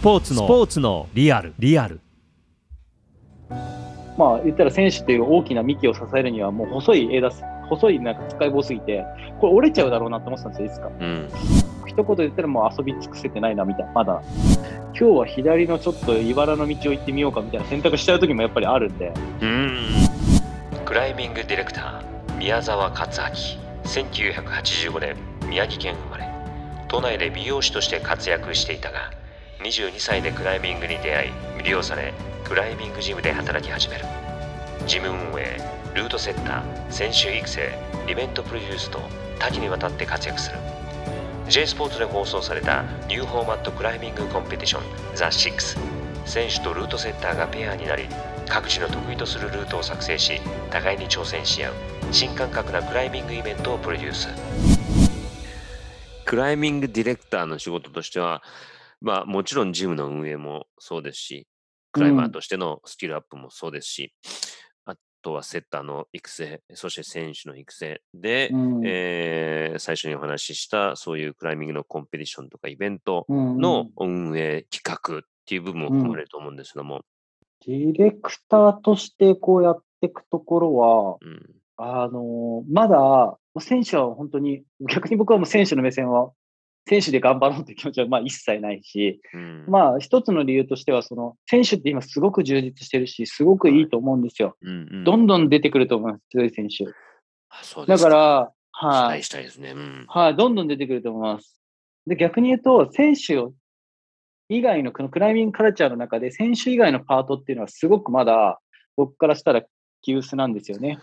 ポーツのスポーツのリアル。リアル。まあ言ったら選手っていう大きな幹を支えるにはもう細い枝細いなんか使い棒すぎてこれ折れちゃうだろうなって思ってたんですよいつか、うん。一言で言ったらもう遊び尽くせてないなみたいなまだ。今日は左のちょっと茨の道を行ってみようかみたいな選択しちゃう時もやっぱりあるんで。うん。クライミングディレクター宮沢克明1985年宮城県生まれ。都内で美容師として活躍していたが22歳でクライミングに出会い魅了されクライミングジムで働き始める。ジム運営ルートセッター選手育成イベントプロデュースと多岐にわたって活躍する。J スポーツで放送されたニューフォーマットクライミングコンペティションザ・6選手とルートセッターがペアになり各自の得意とするルートを作成し互いに挑戦し合う新感覚なクライミングイベントをプロデュース。クライミングディレクターの仕事としてはまあもちろんジムの運営もそうですしクライマーとしてのスキルアップもそうですし、あとはセッターの育成、そして選手の育成で、うん。えー最初にお話ししたそういうクライミングのコンペティションとかイベントの運営企画っていう部分も含まれると思うんですけども、ディレクターとしてこうやっていくところは、うん。あのまだ選手は本当に逆に僕はもう選手の目線は選手で頑張ろうという気持ちはまあ一切ないし、うんまあ一つの理由としてはその選手って今すごく充実してるしすごくいいと思うんですよ。うんうんどんどん出てくると思います強い選手。あそうですだから、期はい、待したいですね。うんはい、どんどん出てくると思います。で、逆に言うと、選手を以外のこのクライミングカルチャーの中で、選手以外のパートっていうのはすごくまだ僕からしたら急須なんですよね。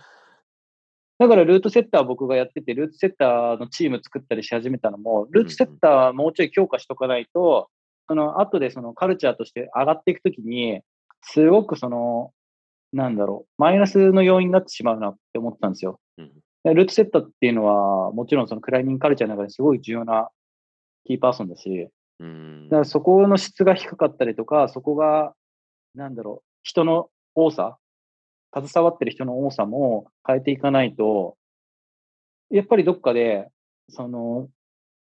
だからルートセッター僕がやってて、ルートセッターのチーム作ったりし始めたのも、ルートセッターはもうちょい強化しとかないと、その後でそのカルチャーとして上がっていくときに、すごくその、なんだろう、マイナスの要因になってしまうなって思ったんですよ。うん。でルートセッターっていうのは、もちろんそのクライミングカルチャーの中ですごい重要なキーパーソンだし、うん。だからそこの質が低かったりとか、そこが、なんだろう、人の多さ、携わってる人の多さも変えていかないと、やっぱりどっかで、その、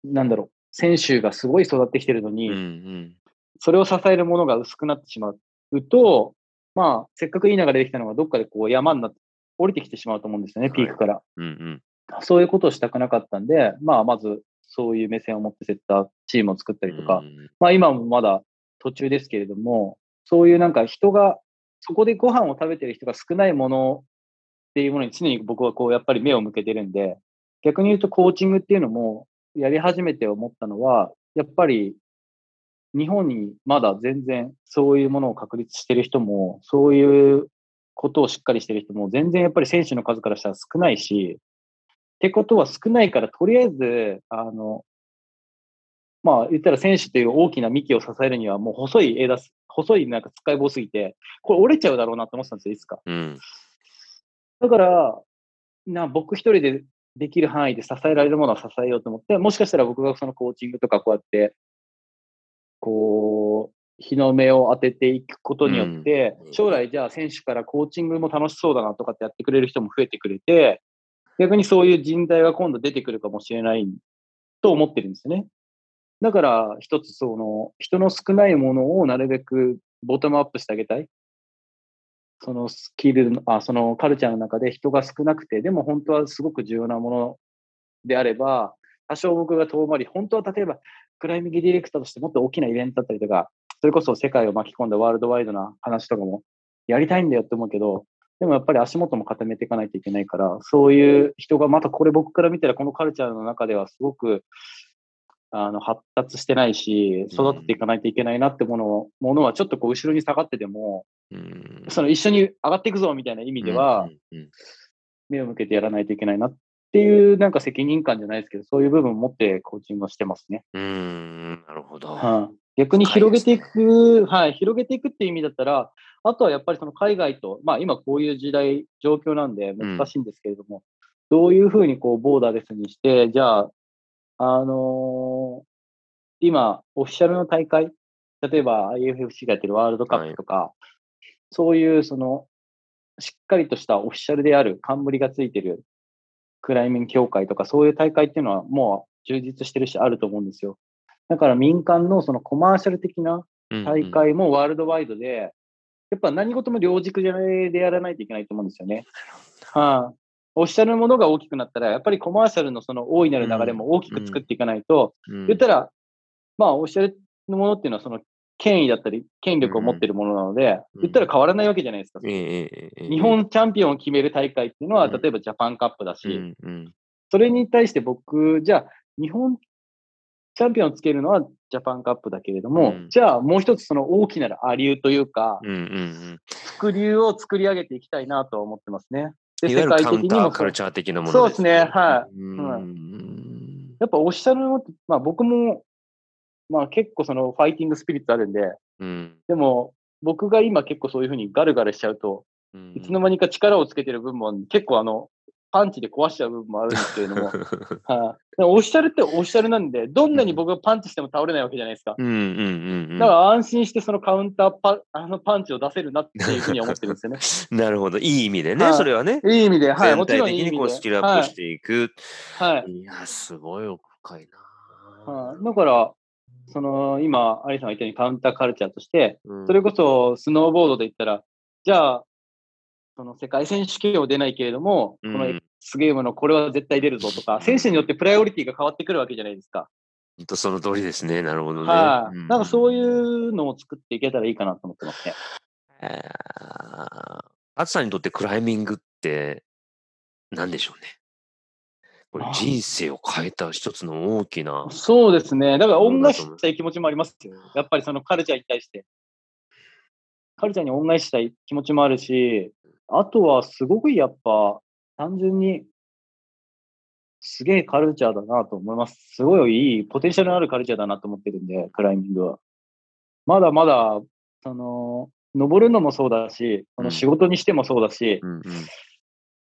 なんだろう、選手がすごい育ってきてるのに、うんうん。それを支えるものが薄くなってしまうと、まあ、せっかくいい流れできたのがどっかでこう山になって降りてきてしまうと思うんですよね、ピークから。うんうん。そういうことをしたくなかったんで、まあ、まずそういう目線を持ってセッターチームを作ったりとか、うん。まあ今もまだ途中ですけれども、そういうなんか人が、そこでご飯を食べてる人が少ないものっていうものに常に僕はこうやっぱり目を向けてるんで、逆に言うとコーチングっていうのもやり始めて思ったのは、やっぱり日本にまだ全然そういうものを確立してる人も、そういうことをしっかりしてる人も全然やっぱり選手の数からしたら少ないし、ってことは少ないから、とりあえず、あの、まあ言ったら選手という大きな幹を支えるにはもう細い枝、細いなんか使い棒すぎて、これ折れちゃうだろうなって思ってたんですよ、いつか。うんだから、な僕一人でできる範囲で支えられるものは支えようと思って、もしかしたら僕がそのコーチングとかこうやって、こう、日の目を当てていくことによって、うん将来じゃあ選手からコーチングも楽しそうだなとかってやってくれる人も増えてくれて、逆にそういう人材が今度出てくるかもしれないと思ってるんですよね。だから一つその人の少ないものをなるべくボトムアップしてあげたい。そのスキルの、あ、そのカルチャーの中で人が少なくて、でも本当はすごく重要なものであれば、多少僕が遠回り、本当は例えばクライミングディレクターとしてもっと大きなイベントだったりとか、それこそ世界を巻き込んだワールドワイドな話とかもやりたいんだよって思うけど、でもやっぱり足元も固めていかないといけないから、そういう人がまたこれ僕から見たらこのカルチャーの中ではすごくあの発達してないし、育てていかないといけないなってものをものはちょっとこう後ろに下がってても、うん。その一緒に上がっていくぞみたいな意味では、うんうん目を向けてやらないといけないなっていうなんか責任感じゃないですけど、そういう部分を持ってコーチングをしてますね。うんうんなるほど。はい、逆に広げていく、はい、広げていくっていう意味だったら、あとはやっぱりその海外と、まあ今こういう時代、状況なんで難しいんですけれども、どういうふうにこうボーダーレスにして、じゃあ、あのー今、オフィシャルの大会、例えば IFFC がやってるワールドカップとか、そういうその、しっかりとしたオフィシャルである冠がついてるクライミング協会とか、そういう大会っていうのはもう充実してるし、あると思うんですよ。だから民間のそのコマーシャル的な大会もワールドワイドで、やっぱ何事も両軸でやらないといけないと思うんですよね。はあ、おっしゃるものが大きくなったら、やっぱりコマーシャルのその大いなる流れも大きく作っていかないと、うん。言ったら、まあ、おっしゃるものっていうのは、その権威だったり、権力を持ってるものなので、うん。言ったら変わらないわけじゃないですか。日本チャンピオンを決める大会っていうのは、うん。例えばジャパンカップだし、それに対して僕、じゃあ、日本チャンピオンをつけるのはジャパンカップだけれども、うん。じゃあもう一つその大きなるアリューというか、うんうんうん。副流を作り上げていきたいなとは思ってますね。で、いわゆるカウンターもカルチャー的なものそうですねはい。うん。やっぱおっしゃるのって、まあ僕も、まあ結構そのファイティングスピリッツあるんで、うん。でも僕が今結構そういうふうにガルガルしちゃうと、うん。いつの間にか力をつけてる部分も結構あの、パンチで壊しちゃう部分もあるんですけれども、はい、オフィシャルってオフィシャルなんで、どんなに僕がパンチしても倒れないわけじゃないですか。うんうんうんうんだから安心してそのカウンターパ あのパンチを出せるなっていうふうには思ってるんですよね。なるほど。いい意味でね、はいそれはね。いい意味で、はい、もち全ろんいい意味で。こうスキルアップしていく。はい。はいいや、すごい奥深いな。はい、だから、その今、アリさんが言ったようにカウンターカルチャーとして、うんそれこそスノーボードで言ったら、じゃあ、その世界選手権を出ないけれども、うんこの X ゲームのこれは絶対出るぞとか、選手によってプライオリティが変わってくるわけじゃないですか。本当その通りですね。なるほどね。はい、うんなんかそういうのを作っていけたらいいかなと思ってますね。えー、アツさんにとってクライミングって何でしょうね。これ人生を変えた一つの大きな。そうですね。だから恩返ししたい気持ちもありますよ。やっぱりそのカルチャーに対して。カルチャーに恩返ししたい気持ちもあるし、あとはすごくやっぱ単純にすげえカルチャーだなと思います。すごいいい、ポテンシャルのあるカルチャーだなと思ってるんで、クライミングは。まだまだ、その、登るのもそうだし、その仕事にしてもそうだし、うんうん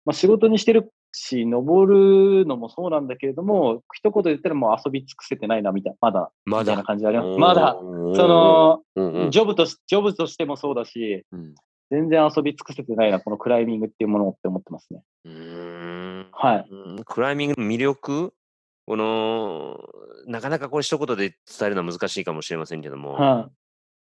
まあ、仕事にしてるし、登るのもそうなんだけれども、一言で言ったらもう遊び尽くせてないな、みたいな、まだ、まだみたいな。感じあります。まだ、そ、の、うんうんジョブとし、ジョブとしてもそうだし、うん全然遊び尽くせてないな、このクライミングっていうものをって思ってますね。うーんはい。うんクライミングの魅力？この、なかなかこれ一言で伝えるのは難しいかもしれませんけども、は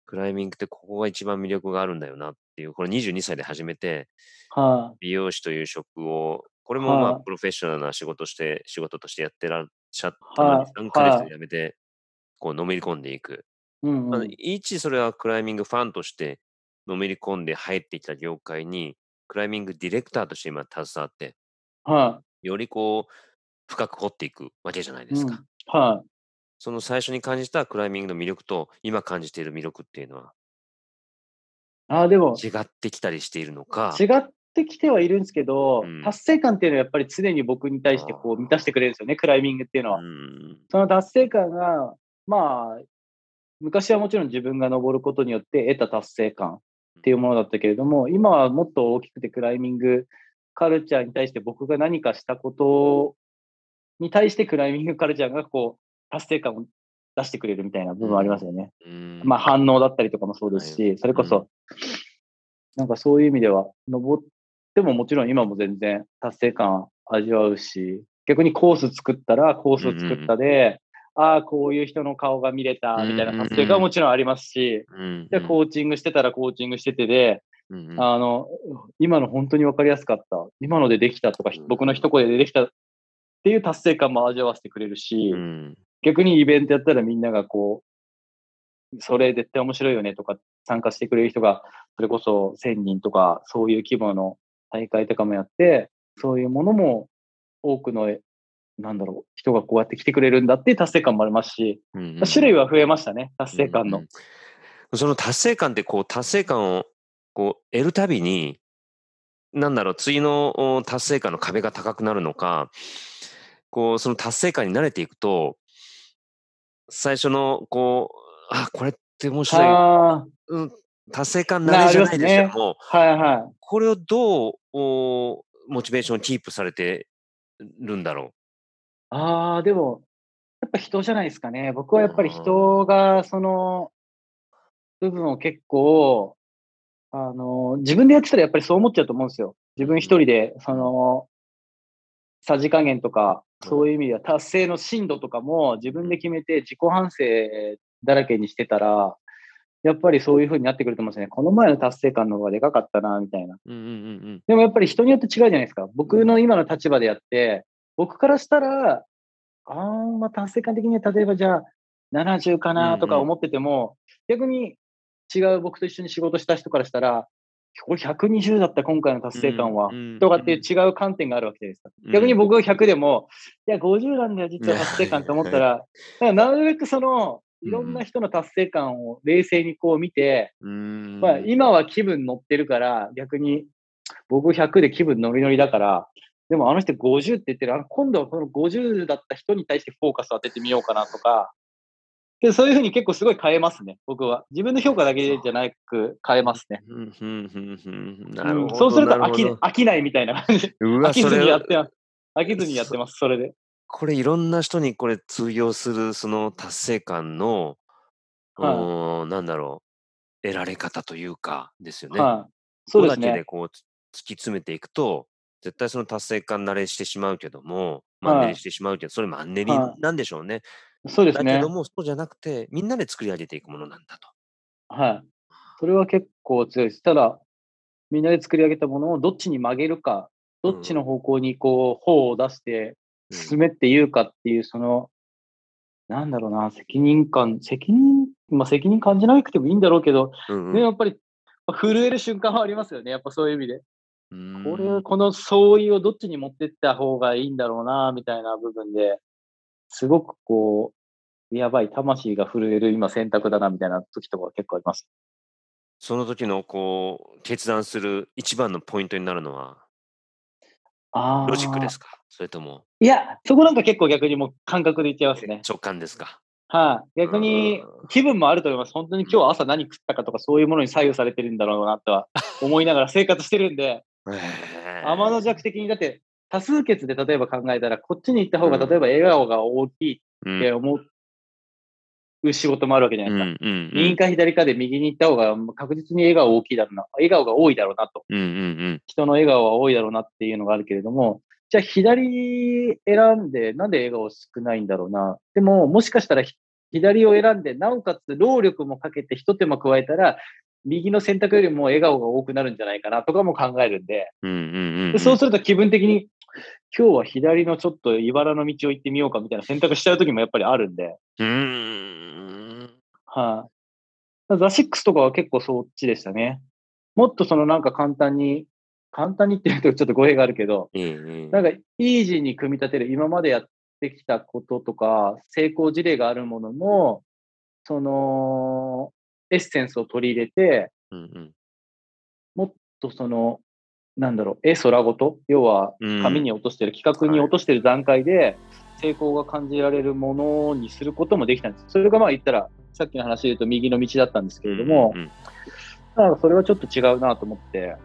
クライミングってここが一番魅力があるんだよなっていう、これ22歳で始めて、い。は美容師という職を、これもまあはいプロフェッショナルな仕事して、仕事としてやってらっしゃったのにはい、3ヶ月はいで辞めて、こうのめり込んでいく。い。うん、まあうん。一、それはクライミングファンとしてのめり込んで入ってきた業界に、クライミングディレクターとして今携わって、はよりこう、深く掘っていくわけじゃないい。ですか。うんはい。その最初に感じたクライミングの魅力と、今感じている魅力っていうのはああ、でも、違ってきたりしているのか？違ってきてはいるんですけど、うん達成感っていうのはやっぱり常に僕に対してこう満たしてくれるんですよね、クライミングっていうのは。うんその達成感が、まあ、昔はもちろん自分が登ることによって得た達成感っていうものだったけれども、今はもっと大きくてクライミングカルチャーに対して僕が何かしたことに対してクライミングカルチャーがこう達成感を出してくれるみたいな部分ありますよね。うん。まあ反応だったりとかもそうですし、それこそ、なんかそういう意味では、登ってももちろん今も全然達成感味わうし、逆にコース作ったらコースを作ったで、ああ、こういう人の顔が見れたみたいな達成感はもちろんありますし、うんで、コーチングしてたらコーチングしててで、あの、今の本当に分かりやすかった、今のでできたとかうん、僕の一声でできたっていう達成感も味わわせてくれるし、うん。逆にイベントやったらみんながこう、それ絶対面白いよねとか参加してくれる人が、それこそ1000人とかそういう規模の大会とかもやって、そういうものも多くの、なんだろう、人がこうやって来てくれるんだっていう達成感もありますし、うん種類は増えましたね、達成感の。うんうんその達成感ってこう達成感をこう得るたびになんだろう次のお達成感の壁が高くなるのかこうその達成感に慣れていくと最初のこうあこれって面白い、あうん、達成感慣れじゃないですけども、あ、はいはい。これをどうおモチベーションをキープされてるんだろああ、でも、やっぱ人じゃないですかね。僕はやっぱり人が、その、部分を結構、あの、自分でやってたらやっぱりそう思っちゃうと思うんですよ。自分一人で、その、さじ加減とか、そういう意味では達成の深度とかも自分で決めて自己反省だらけにしてたら、やっぱりそういう風になってくると思うんですよね。この前の達成感の方がでかかったな、みたいな。うんうんうんでもやっぱり人によって違うじゃないですか。僕の今の立場でやって、僕からしたら、あーまあ達成感的には例えばじゃあ70かなとか思ってても、逆に違う僕と一緒に仕事した人からしたら、これ120だった今回の達成感は、うんとかっていう違う観点があるわけじゃないですか。うん。逆に僕が100でも、いや、50なんだよ、実は達成感と思ったら、なるべくその、いろんな人の達成感を冷静にこう見て、うん。まあ、今は気分乗ってるから、逆に僕100で気分ノリノリだから、でもあの人50って言ってる、あの今度はこの50だった人に対してフォーカスを当ててみようかなとか、でそういうふうに結構すごい変えますね、僕は。自分の評価だけじゃなく変えますね。そうすると飽き飽きないみたいな感じ。飽きずにやってます。飽きずにやってます、それで。これいろんな人にこれ通用するその達成感の、はいなんだろう、得られ方というかですよね。はい。そうですねここだけで。こうつ突き詰めていくと、絶対その達成感慣れしてしまうけども、マンネリしてしまうけど、それマンネリはいなんでしょうね。そうですねだけど。も、そうじゃなくて、みんなで作り上げていくものなんだと。はい。それは結構強いです。ただ、みんなで作り上げたものをどっちに曲げるか、どっちの方向にこう、方を出してうん進めっていうかっていう、その、なんだろうな、責任感、責任、まあ責任感じなくてもいいんだろうけど、うんうんでもやっぱり、震える瞬間はありますよね。やっぱそういう意味で。うん。これ、この相違をどっちに持ってった方がいいんだろうな、みたいな部分で、すごくこう、やばい、魂が震える今選択だな、みたいな時とか結構あります。その時のこう、決断する一番のポイントになるのは、ロジックですか？それとも？いや、そこなんか結構逆にもう感覚で言っちゃいますね。直感ですか？はい、逆にうん。気分もあると思います。本当に今日朝何食ったかとかそういうものに左右されてるんだろうなとは思いながら生活してるんで、天の弱的にだって多数決で例えば考えたら、こっちに行った方がうん例えば笑顔が大きいうんって思う仕事もあるわけじゃないですか。右か左かで右に行った方が確実に笑顔大きいだろうな、笑顔が多いだろうなと。人の笑顔は多いだろうなっていうのがあるけれども、じゃあ左選んでなんで笑顔少ないんだろうな。でも、もしかしたらひ左を選んで、なおかつ労力もかけて一手間加えたら、右の選択よりも笑顔が多くなるんじゃないかなとかも考えるんで、そうすると気分的に、今日は左のちょっと茨の道を行ってみようかみたいな選択しちゃう時もやっぱりあるんで、うーん。はい、ザ・シックスとかは結構そっちでしたね。もっとそのなんか簡単に、簡単にっていうとちょっと語弊があるけど、ええ。ええなんかイージーに組み立てる、今までやってきたこととか、成功事例があるものの、その、エッセンスを取り入れて、うんとその、なんだろう、絵空ごと、要はうん紙に落としてる、企画に落としてる段階で、成功が感じられるものにすることもできたんです。それがまあ言ったら、さっきの話で言うと右の道だったんですけれども、うんうんだからそれはちょっと違うなと思って、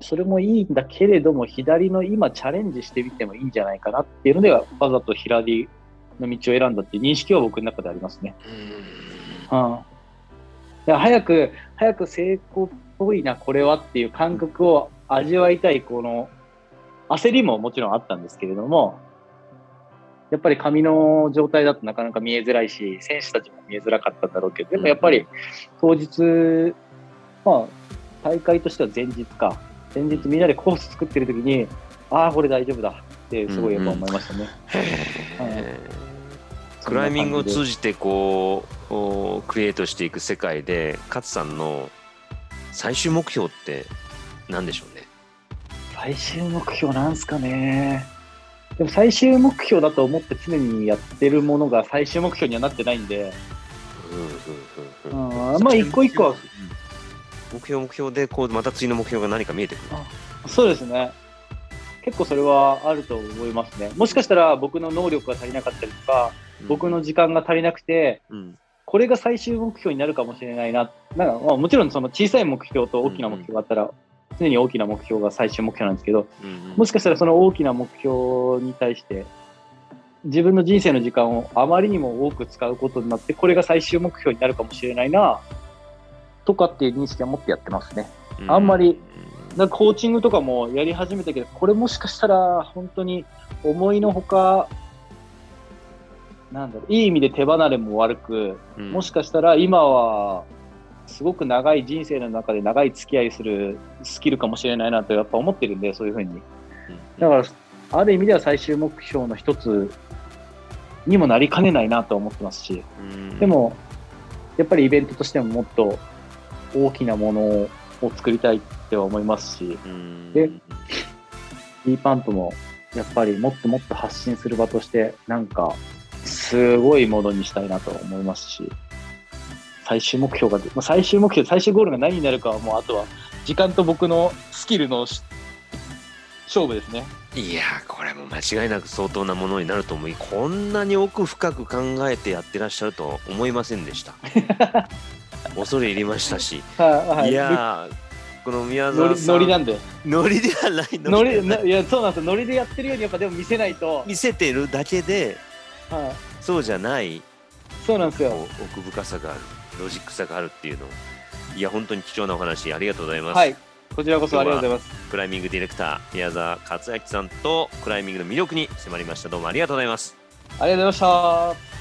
それもいいんだけれども、左の今チャレンジしてみてもいいんじゃないかなっていうのでは、わざと左の道を選んだっていう認識は僕の中でありますね。うん。だから早く、早く成功っぽいな、これはっていう感覚を味わいたい、この焦りももちろんあったんですけれども、やっぱり紙の状態だとなかなか見えづらいし、選手たちも見えづらかったんだろうけど、でもやっぱり当日、まあ、大会としては前日か、前日みんなでコース作ってる時に、ああ、これ大丈夫だってすごいやっぱ思いましたね。へークライミングを通じてこうこうクリエイトしていく世界で勝さんの最終目標って何でしょうね？最終目標なんすかね。でも最終目標だと思って常にやってるものが最終目標にはなってないんで、うんうんうんうん。うんまあ一個一個は。目標目標でこうまた次の目標が何か見えてくる。そうですね。結構それはあると思いますね。もしかしたら僕の能力が足りなかったりとか、僕の時間が足りなくて、うんこれが最終目標になるかもしれないな。なんかまあもちろんその小さい目標と大きな目標があったら、常に大きな目標が最終目標なんですけど、うんもしかしたらその大きな目標に対して、自分の人生の時間をあまりにも多く使うことになって、これが最終目標になるかもしれないな、とかっていう認識は持ってやってますね。あんまりだからコーチングとかもやり始めたけど、これもしかしたら本当に思いのほか、なんだろう、いい意味で手離れも悪く、うん。もしかしたら今はすごく長い人生の中で長い付き合いするスキルかもしれないなとやっぱ思ってるんで、そういうふうに。だから、ある意味では最終目標の一つにもなりかねないなと思ってますし、うん。で、も、やっぱりイベントとしてももっと大きなものを作りたいっては思いますし、うん。で D パンプもやっぱりもっともっと発信する場として、なんか、すごいものにしたいなと思いますし、最終目標が、まあ最終目標、最終ゴールが何になるかはもうあとは時間と僕のスキルのし勝負ですね。いやーこれも間違いなく相当なものになると思いこんなに奥深く考えてやってらっしゃるとは思いませんでした。恐れ入りましたし、はい、はい。いやーこの宮沢さん。ノリなんで。ノリではないノリ、いや、そうなんですよ。ノリでやってるようにやっぱでも見せないと、見せてるだけではい、そうじゃないそうなんですよ。奥深さがあるロジックさがあるっていうのをいや本当に貴重なお話ありがとうございます、はい。こちらこそありがとうございます。クライミングディレクター宮沢克明さんとクライミングの魅力に迫りましたどうもありがとうございますありがとうございました。